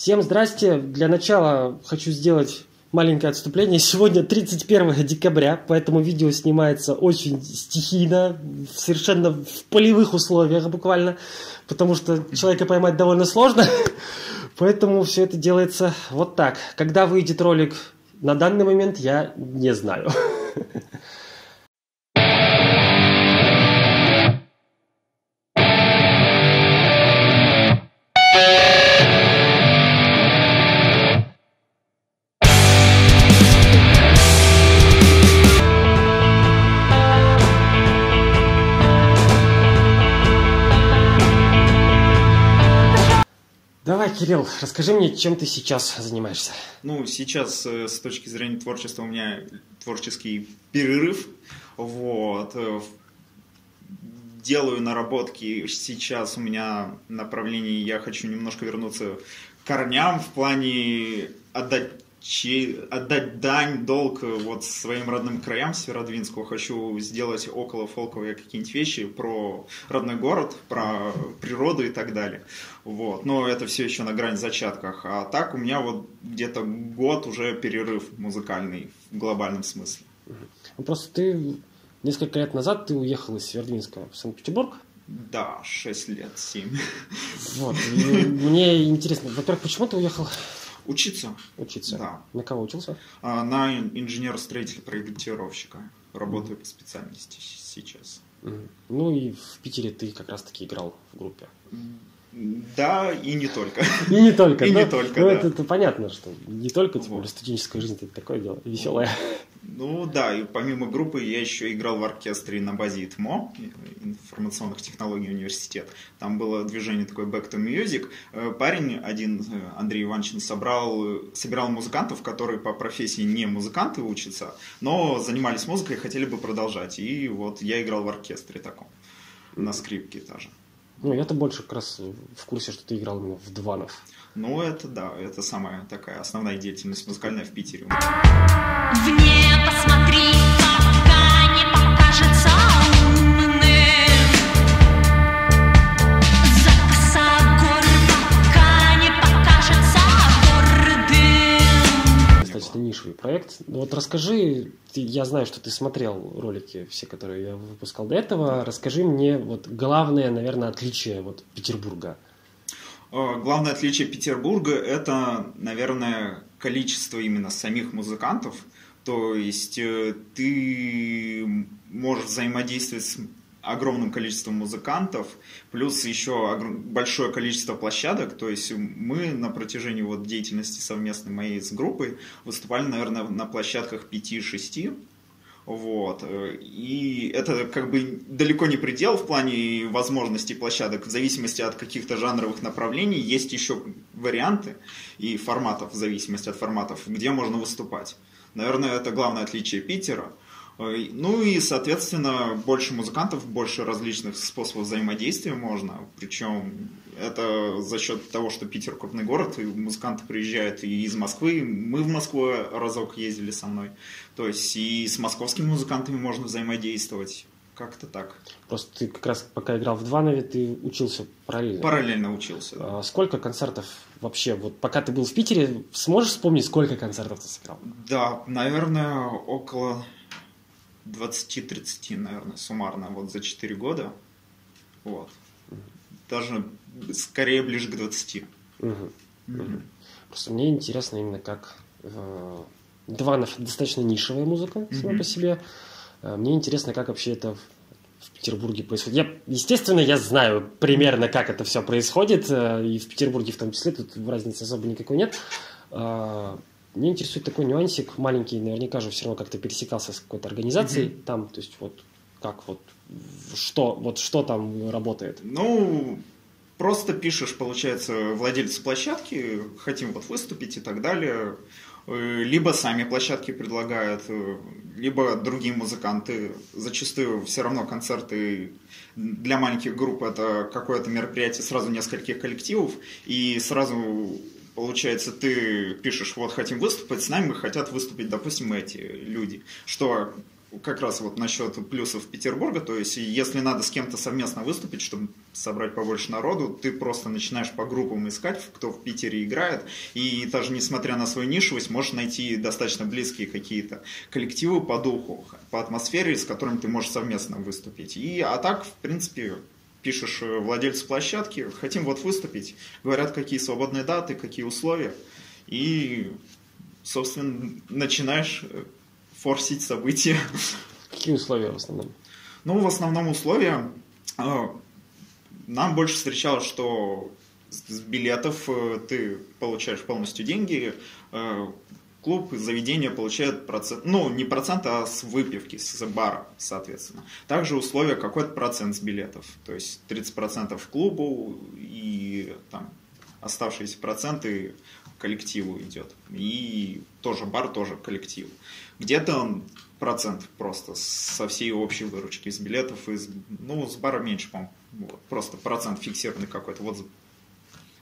Всем здрасте. Для начала хочу сделать маленькое отступление. Сегодня 31 декабря, поэтому видео снимается очень стихийно, совершенно в полевых условиях буквально, потому что человека поймать довольно сложно. Поэтому все это делается вот так. Когда выйдет ролик на данный момент, я не знаю. Давай, Кирилл, расскажи мне, чем ты сейчас занимаешься. Ну, сейчас э, с точки зрения творчества у меня творческий перерыв. Вот. Э, делаю наработки. Сейчас у меня направление, я хочу немножко вернуться к корням в плане отдать отдать дань, долг э, вот своим родным краям Северодвинского. Хочу сделать около фолковые какие-нибудь вещи про родной город, про природу и так далее. Вот. Но это все еще на грани зачатках. А так у меня вот где-то год уже перерыв музыкальный в глобальном смысле. Просто ты несколько лет назад ты уехал из Северодвинска в Санкт-Петербург. Да, 6 лет, 7. Вот. И мне интересно, во-первых, почему ты уехал Учиться. Учиться. Да. На кого учился? А, на инженер-строителя-проектировщика. Работаю по специальности сейчас. Ну и в Питере ты как раз-таки играл в группе. Да, и не только. И не только. И не только, ну, да. это, это понятно, что не только, тем более, Вот. студенческая жизнь, это такое дело веселое. Ну да, и помимо группы я еще играл в оркестре на базе ИТМО, информационных технологий университет. Там было движение такое Back to Music. Э, Парень один, э, Андрей Иванчин, собрал, э, собирал музыкантов, которые по профессии не музыканты учатся, но занимались музыкой и хотели бы продолжать. И вот я играл в оркестре таком, на скрипке даже. Ну, я-то больше как раз в курсе, что ты играл именно в Дванов. Ну, это да, это самая такая основная деятельность музыкальная в Питере. Вне посмотри, Достаточно нишевый проект. Ну, Вот расскажи, я знаю, что ты смотрел ролики все, которые я выпускал до этого. Расскажи мне вот главное, наверное, отличие вот Петербурга. Э, Главное отличие Петербурга – это, наверное, количество именно самих музыкантов. То есть э, ты можешь взаимодействовать с огромным количеством музыкантов, плюс еще большое количество площадок. То есть мы на протяжении вот деятельности совместной моей с группой выступали, наверное, на площадках 5-6. Вот. И это как бы далеко не предел в плане возможностей площадок. В зависимости от каких-то жанровых направлений есть еще варианты и форматов, в зависимости от форматов, где можно выступать. Наверное, это главное отличие Питера. Э, Ну и, соответственно, больше музыкантов, больше различных способов взаимодействия можно. Причем это за счет того, что Питер крупный город, и музыканты приезжают и из Москвы. Мы в Москву разок ездили со мной. То есть и с московскими музыкантами можно взаимодействовать. Как-то так. Просто ты как раз пока играл в Дванове, ты учился параллельно. Параллельно учился. да. А Сколько концертов вообще? Вот пока ты был в Питере, сможешь вспомнить, сколько концертов ты сыграл? Да, наверное, около 20-30, наверное, суммарно, вот за 4 года. Вот. Даже скорее ближе к 20. Мгм. Мгм. Просто мне интересно именно как э, Дванов достаточно нишевая музыка сама Мгм. по себе. Э, Мне интересно, как вообще это в- Петербурге происходит. Я, естественно, я знаю примерно, как это все происходит, э, и в Петербурге в том числе, тут разницы особо никакой нет. Мне интересует такой нюансик маленький, наверняка же все равно как-то пересекался с какой-то организацией там, то есть вот как вот что вот что там работает. Ну, просто пишешь, получается, владельцу площадки, хотим вот выступить и так далее. Э, Либо сами площадки предлагают, э, либо другие музыканты. Зачастую все равно концерты для маленьких групп это какое-то мероприятие сразу нескольких коллективов, и сразу получается, ты пишешь, вот хотим выступить, с нами хотят выступить, допустим, эти люди. Что как раз вот насчет плюсов Петербурга, то есть если надо с кем-то совместно выступить, чтобы собрать побольше народу, ты просто начинаешь по группам искать, кто в Питере играет, и даже несмотря на свою нишевость, можешь найти достаточно близкие какие-то коллективы по духу, по атмосфере, с которыми ты можешь совместно выступить. И, а так, в принципе, пишешь э, владельцу площадки, хотим вот выступить, говорят, какие свободные даты, какие условия, и, собственно, начинаешь э, форсить события. Какие условия в основном? Ну, в основном условия э, нам больше встречалось, что с билетов ты получаешь полностью деньги, клуб, заведение получает процент, ну, не процент, а с выпивки, с бара, соответственно. Также условия какой-то процент с билетов, то есть 30% клубу и там оставшиеся проценты коллективу идет. И тоже бар, тоже коллектив. Где-то процент просто со всей общей выручки из билетов, из, ну, с бара меньше, по-моему, вот, просто процент фиксированный какой-то, вот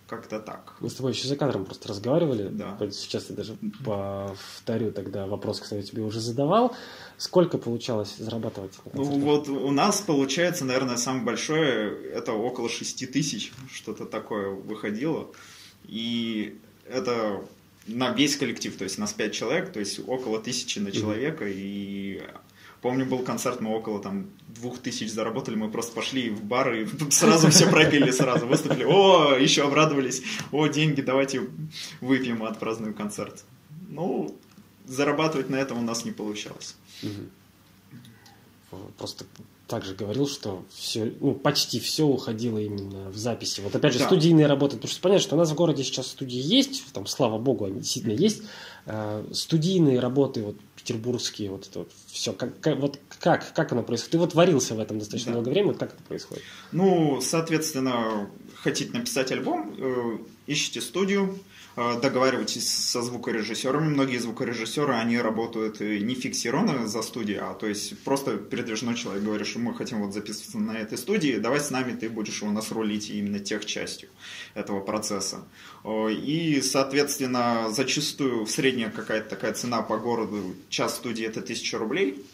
как-то так. Мы с тобой еще за кадром просто разговаривали. Да. Сейчас я даже повторю тогда вопрос, который я тебе уже задавал. Сколько получалось зарабатывать? Ну вот у нас получается, наверное, самое большое, это около 6 тысяч, что-то такое выходило. И это на весь коллектив, то есть нас 5 человек, то есть около тысячи на человека. И помню, был концерт, мы около там двух тысяч заработали, мы просто пошли в бар и сразу все пропили, сразу выступили. О, еще обрадовались, о, деньги, давайте выпьем, отпразднуем концерт. Ну, зарабатывать на этом у нас не получалось. Просто также говорил, что все, ну, почти все уходило именно в записи. Вот опять же, Да. студийные работы. Потому что понятно, что у нас в городе сейчас студии есть, там, слава богу, они действительно есть. Э, студийные работы, вот петербургские, вот это вот все. Как, как- вот как, как оно происходит? Ты вот варился в этом достаточно Да. много времени, вот как это происходит? Ну, соответственно, хотите написать альбом, э, ищите студию, договаривайтесь со звукорежиссерами. Многие звукорежиссеры, они работают э, не фиксированно за студией, а то есть просто передвижной человек говорит, что мы хотим вот записываться на этой студии, давай с нами, ты будешь у нас рулить именно тех частью этого процесса. И, соответственно, зачастую средняя какая-то такая цена по городу, час студии это 1000 рублей,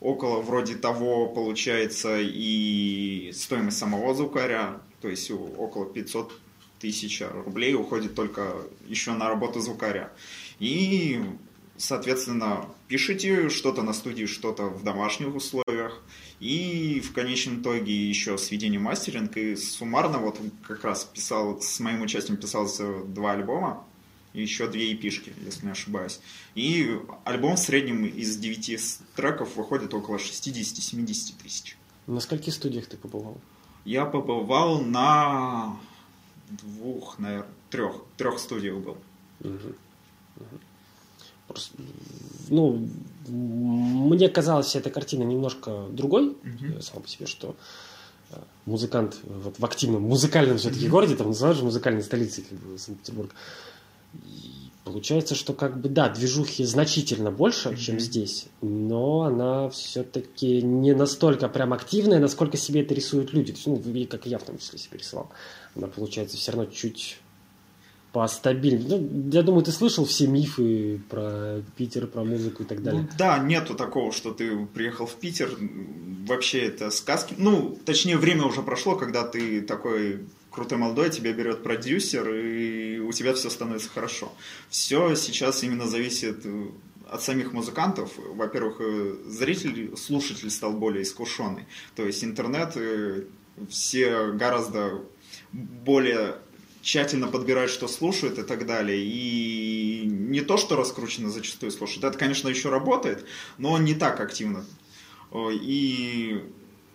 около вроде того получается и стоимость самого звукаря, то есть около 500 тысяч рублей уходит только еще на работу звукаря. И, соответственно, пишите что-то на студии, что-то в домашних условиях. И в конечном итоге еще сведение мастеринг. И суммарно вот как раз писал, с моим участием писалось два альбома и еще две эпишки, если не ошибаюсь. И альбом в среднем из 9 треков выходит около 60-70 тысяч. На скольких студиях ты побывал? Я побывал на двух, наверное, трех, трех студиях был. Просто, ну, мне казалась вся эта картина немножко другой, э, сам по себе, что э, музыкант вот в активном музыкальном все-таки городе, там называют же музыкальной столицей как бы, Санкт-Петербург. Получается, что как бы да, движухи значительно больше, чем здесь, но она все-таки не настолько прям активная, насколько себе это рисуют люди. Ну, как и я в том числе себе рисовал. Она получается все равно чуть постабильнее. Ну, я думаю, ты слышал все мифы про Питер, про музыку и так далее. Ну, да, нету такого, что ты приехал в Питер. Вообще это сказки. Ну, точнее, время уже прошло, когда ты такой крутой молодой, тебя берет продюсер, и у тебя все становится хорошо. Все сейчас именно зависит э, от самих музыкантов. Во-первых, э, зритель, слушатель стал более искушенный. То есть интернет, э, все гораздо более тщательно подбирают, что слушают и так далее. И не то, что раскручено зачастую слушают. Это, конечно, еще работает, но не так активно. И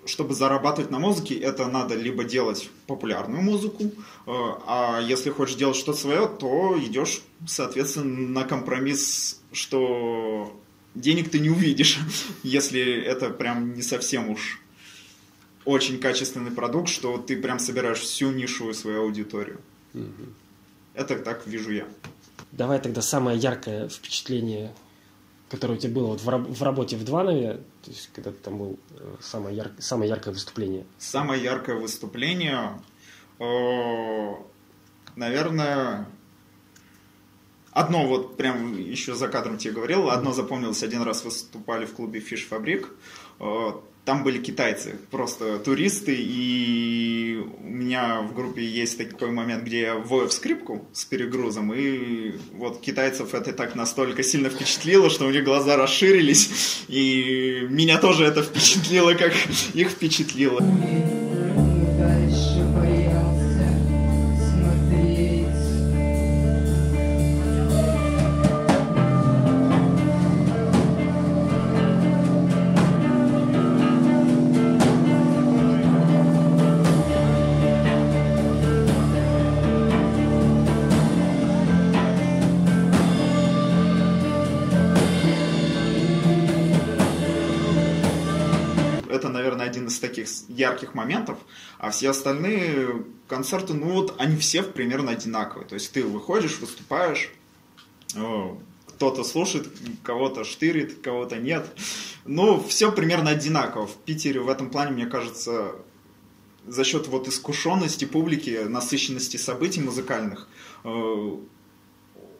чтобы зарабатывать на музыке, это надо либо делать популярную музыку, э, а если хочешь делать что-то свое, то идешь, соответственно, на компромисс, что денег ты не увидишь, если это прям не совсем уж очень качественный продукт, что ты прям собираешь всю нишевую свою аудиторию. Это так вижу я. Давай тогда самое яркое впечатление, которое у тебя было вот в, раб- в работе в Дванове, то есть когда там был, э, самое, яр- самое яркое выступление. Самое яркое выступление, э, наверное, одно вот прям еще за кадром тебе говорил, одно запомнилось, один раз выступали в клубе Fish Фабрик, там были китайцы, просто туристы, и у меня в группе есть такой момент, где я вою в скрипку с перегрузом, и вот китайцев это так настолько сильно впечатлило, что у них глаза расширились, и меня тоже это впечатлило, как их впечатлило. Ярких моментов. А все остальные концерты, ну вот, они все примерно одинаковые. То есть ты выходишь, выступаешь, э, кто-то слушает, кого-то штырит, кого-то нет. Ну, все примерно одинаково. В Питере в этом плане, мне кажется, за счет вот искушенности публики, насыщенности событий музыкальных, э,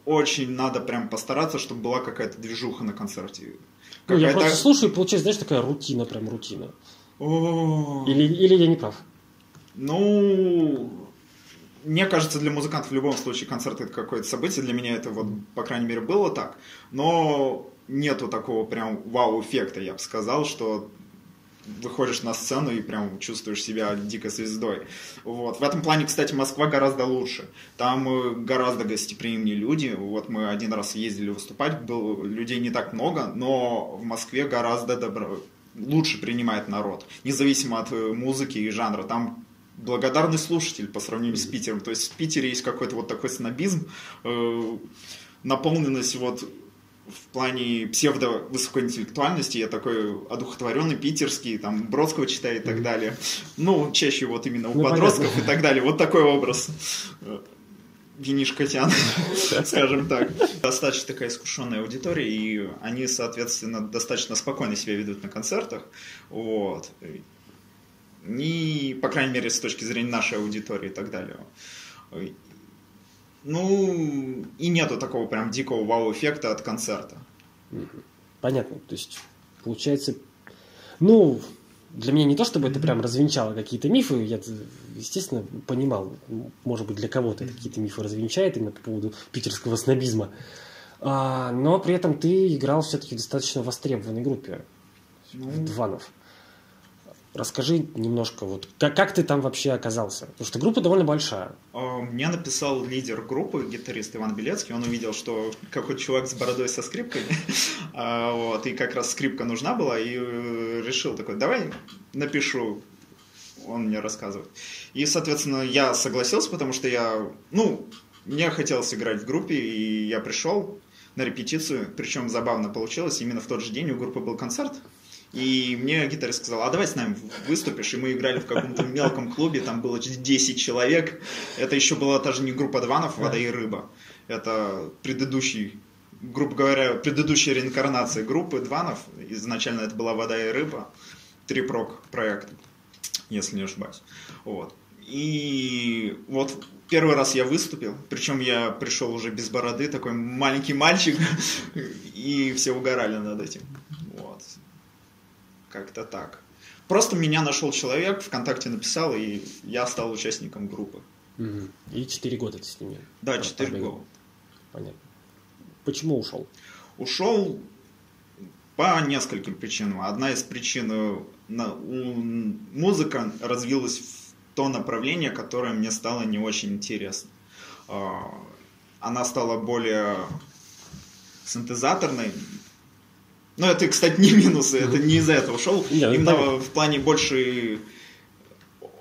очень надо прям постараться, чтобы была какая-то движуха на концерте. Ну, я Какая-то- просто слушаю, и получается, знаешь, такая рутина, прям рутина. Или, или я не прав? Ну, мне кажется, для музыкантов в любом случае концерт это какое-то событие. Для меня это вот, по крайней мере, было так. Но нету такого прям вау-эффекта, я бы сказал, что выходишь на сцену и прям чувствуешь себя дикой звездой. Вот. В этом плане, кстати, Москва гораздо лучше. Там э, гораздо гостеприимнее люди. Вот мы один раз ездили выступать, было людей не так много, но в Москве гораздо добро... лучше принимает народ. Независимо от э, музыки и жанра. Там благодарный слушатель по сравнению с Питером. То есть в Питере есть какой-то вот такой снобизм, э, наполненность вот в плане псевдо-высокоинтеллектуальности, я такой одухотворенный питерский, там, Бродского читаю и так далее. Ну, чаще вот именно у Ну, подростков понятно. и так далее. Вот такой образ. Винишкотян, скажем так. Достаточно такая искушенная аудитория, и они, соответственно, достаточно спокойно себя ведут на концертах. Вот. И, по крайней мере, с точки зрения нашей аудитории и так далее. Ну, и нету такого прям дикого вау-эффекта от концерта. Понятно. То есть, получается, ну, для меня не то, чтобы это прям развенчало какие-то мифы, я, естественно, понимал, может быть, для кого-то это какие-то мифы развенчает именно по поводу питерского снобизма. А, но при этом ты играл все-таки в достаточно востребованной группе Ну, Дванов. Расскажи немножко, вот как, как ты там вообще оказался? Потому что группа довольно большая. А, Мне написал лидер группы, гитарист Иван Белецкий. Он увидел, что какой-то чувак с бородой со скрипкой. А, вот, и как раз скрипка нужна была. И э, решил такой, давай напишу. Он мне рассказывает. И, соответственно, я согласился, потому что я, ну, мне хотелось играть в группе, и я пришел на репетицию. Причем забавно получилось. Именно в тот же день у группы был концерт. И мне гитарист сказал, а давай с нами выступишь. И мы играли в каком-то мелком клубе, там было 10 человек. Это еще была та же не группа Дванов, Вода и Рыба. Это предыдущий, грубо говоря, предыдущая реинкарнация группы Дванов. Изначально это была Вода и Рыба. Трипрок проект, если не ошибаюсь. Вот. И вот первый раз я выступил, причем я пришел уже без бороды, такой маленький мальчик, и все угорали над этим. Как-то так. Просто меня нашел человек, ВКонтакте написал, и я стал участником группы. И 4 года ты с ними. Да, про- 4 пробегал. года. Понятно. Почему ушел? Ушел по нескольким причинам. Одна из причин, э, на- у- музыка развилась в то направление, которое мне стало не очень интересно. А, Она стала более синтезаторной. Но это, кстати, не минусы, это не из-за этого ушел. Не, ну, Именно в плане больше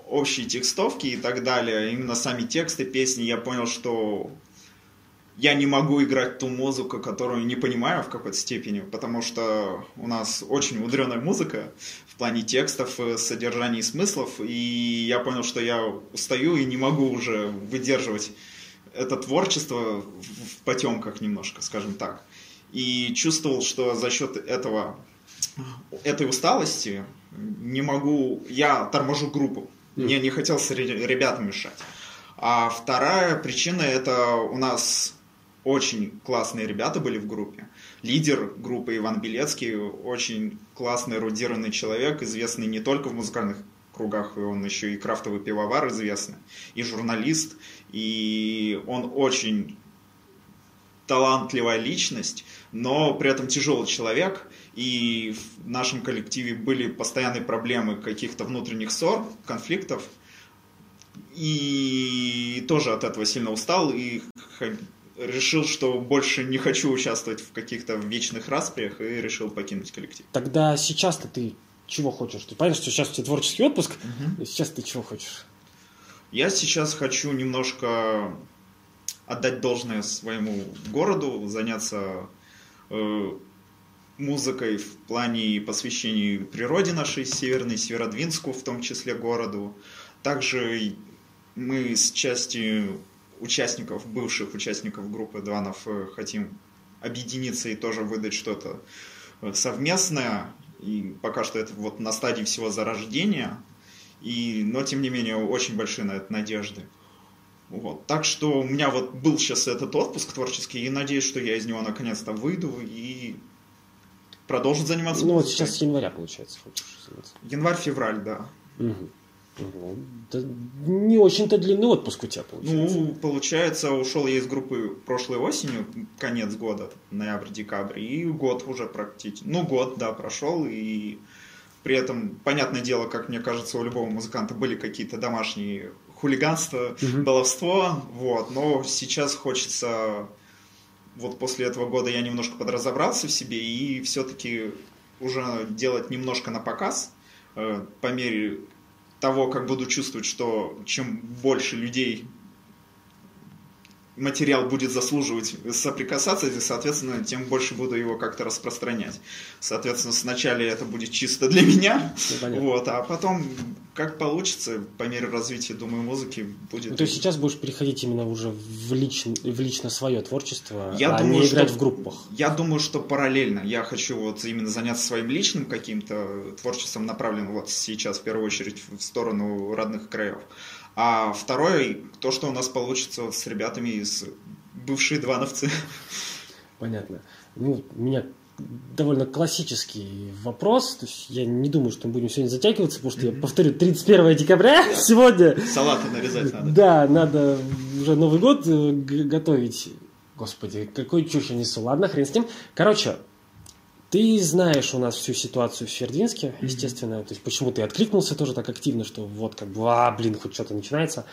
общей текстовки и так далее, именно сами тексты песни, я понял, что я не могу играть ту музыку, которую не понимаю в какой-то степени, потому что у нас очень мудреная музыка в плане текстов, э, содержания и смыслов, и я понял, что я устаю и не могу уже выдерживать это творчество в потемках немножко, скажем так. И чувствовал, что за счет этого, этой усталости не могу, я торможу группу. Мне не хотелось ре- ребятам мешать. А вторая причина это у нас очень классные ребята были в группе. Лидер группы Иван Белецкий, очень классный, эрудированный человек, известный не только в музыкальных кругах, он еще и крафтовый пивовар известный, и журналист, и он очень талантливая личность, но при этом тяжелый человек, и в нашем коллективе были постоянные проблемы каких-то внутренних ссор, конфликтов, и тоже от этого сильно устал, и решил, что больше не хочу участвовать в каких-то вечных распрях, и решил покинуть коллектив. Тогда сейчас-то ты чего хочешь? Ты понимаешь, что сейчас у тебя творческий отпуск, и сейчас ты чего хочешь? Я сейчас хочу немножко отдать должное своему городу, заняться э, музыкой в плане посвящения природе нашей северной, Северодвинску, в том числе городу. Также мы с частью участников, бывших участников группы Дванов э, хотим объединиться и тоже выдать что-то э, совместное. И пока что это вот на стадии всего зарождения. И, но, тем не менее, очень большие на это надежды. Вот. Так что у меня вот был сейчас этот отпуск творческий, и надеюсь, что я из него наконец-то выйду и продолжу заниматься Ну вот сейчас с января, получается, хочешь заняться. Январь-февраль, да. Мгм. Мгм. Да не очень-то длинный отпуск у тебя получается. Ну, получается, ушел я из группы прошлой осенью, конец года, ноябрь-декабрь, и год уже практически, ну, год, да, прошел, и при этом, понятное дело, как мне кажется, у любого музыканта были какие-то домашние хулиганства, Мгм. баловство, вот, но сейчас хочется, вот после этого года я немножко подразобрался в себе, и все-таки уже делать немножко на показ, э, по мере того, как буду чувствовать, что чем больше людей материал будет заслуживать соприкасаться, и, соответственно, тем больше буду его как-то распространять. Соответственно, сначала это будет чисто для меня, Ну, вот, а потом, как получится, по мере развития, думаю, музыки будет... Ну, то есть сейчас будешь переходить именно уже в, лич- в лично свое творчество, Я а думаю, не играть что- в группах. Я думаю, что параллельно. Я хочу вот именно заняться своим личным каким-то творчеством, направленным вот сейчас в первую очередь в сторону родных краев. А второе, то, что у нас получится вот с ребятами из бывшие двановцы. Понятно. Ну, у меня довольно классический вопрос. То есть я не думаю, что мы будем сегодня затягиваться, потому что я повторю, 31 декабря сегодня. Салаты нарезать надо. Да, надо уже Новый год э, готовить. Господи, какой чушь я несу. Ладно, хрен с ним. Короче, ты знаешь у нас всю ситуацию в Свердинске, естественно. То есть почему ты откликнулся тоже так активно, что вот как бы, а, блин, хоть что-то начинается.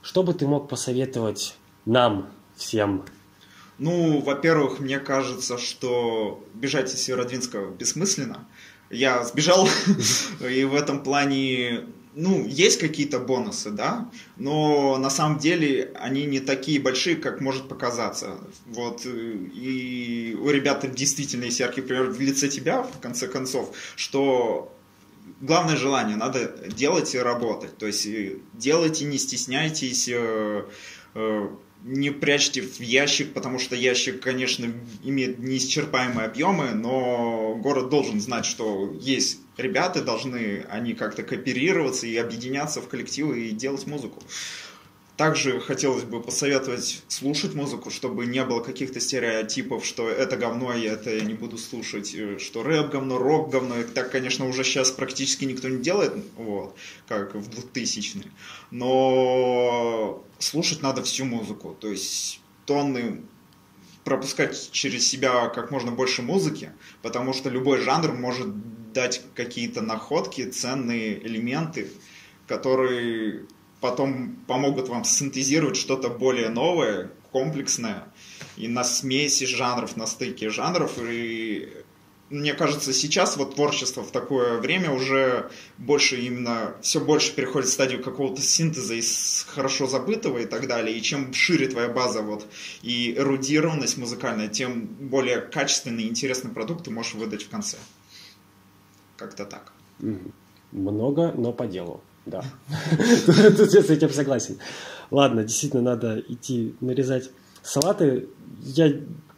Что бы ты мог посоветовать нам всем? Ну, во-первых, мне кажется, что бежать из Северодвинска бессмысленно. Я сбежал, и в этом плане, ну, есть какие-то бонусы, да, но на самом деле они не такие большие, как может показаться. Вот, и у ребят действительно есть яркий пример в лице тебя, в конце концов, что главное желание, надо делать и работать. То есть э, делайте, не стесняйтесь, э, э, не прячьте в ящик, потому что ящик, конечно, имеет неисчерпаемые объемы, но город должен знать, что есть ребята, должны они как-то кооперироваться и объединяться в коллективы и делать музыку. Также хотелось бы посоветовать слушать музыку, чтобы не было каких-то стереотипов, что это говно, и это я не буду слушать, э, что рэп говно, рок говно. И так, конечно, уже сейчас практически никто не делает, вот, как в 2000-е. Но слушать надо всю музыку, то есть тонны пропускать через себя как можно больше музыки, потому что любой жанр может дать какие-то находки, ценные элементы, которые потом помогут вам синтезировать что-то более новое, комплексное, и на смеси жанров, на стыке жанров. И мне кажется, сейчас вот творчество в такое время уже больше именно, все больше переходит в стадию какого-то синтеза из хорошо забытого и так далее. И чем шире твоя база вот и эрудированность музыкальная, тем более качественный и интересный продукт ты можешь выдать в конце. Как-то так. Много, но по делу. Да. Тут я с этим согласен. Ладно, действительно, надо идти нарезать салаты. Я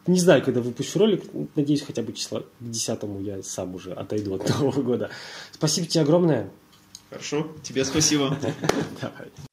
не знаю, когда выпущу ролик. Надеюсь, хотя бы числа к 10 я сам уже отойду от Нового года. Спасибо тебе огромное. Хорошо? Тебе спасибо. Давай.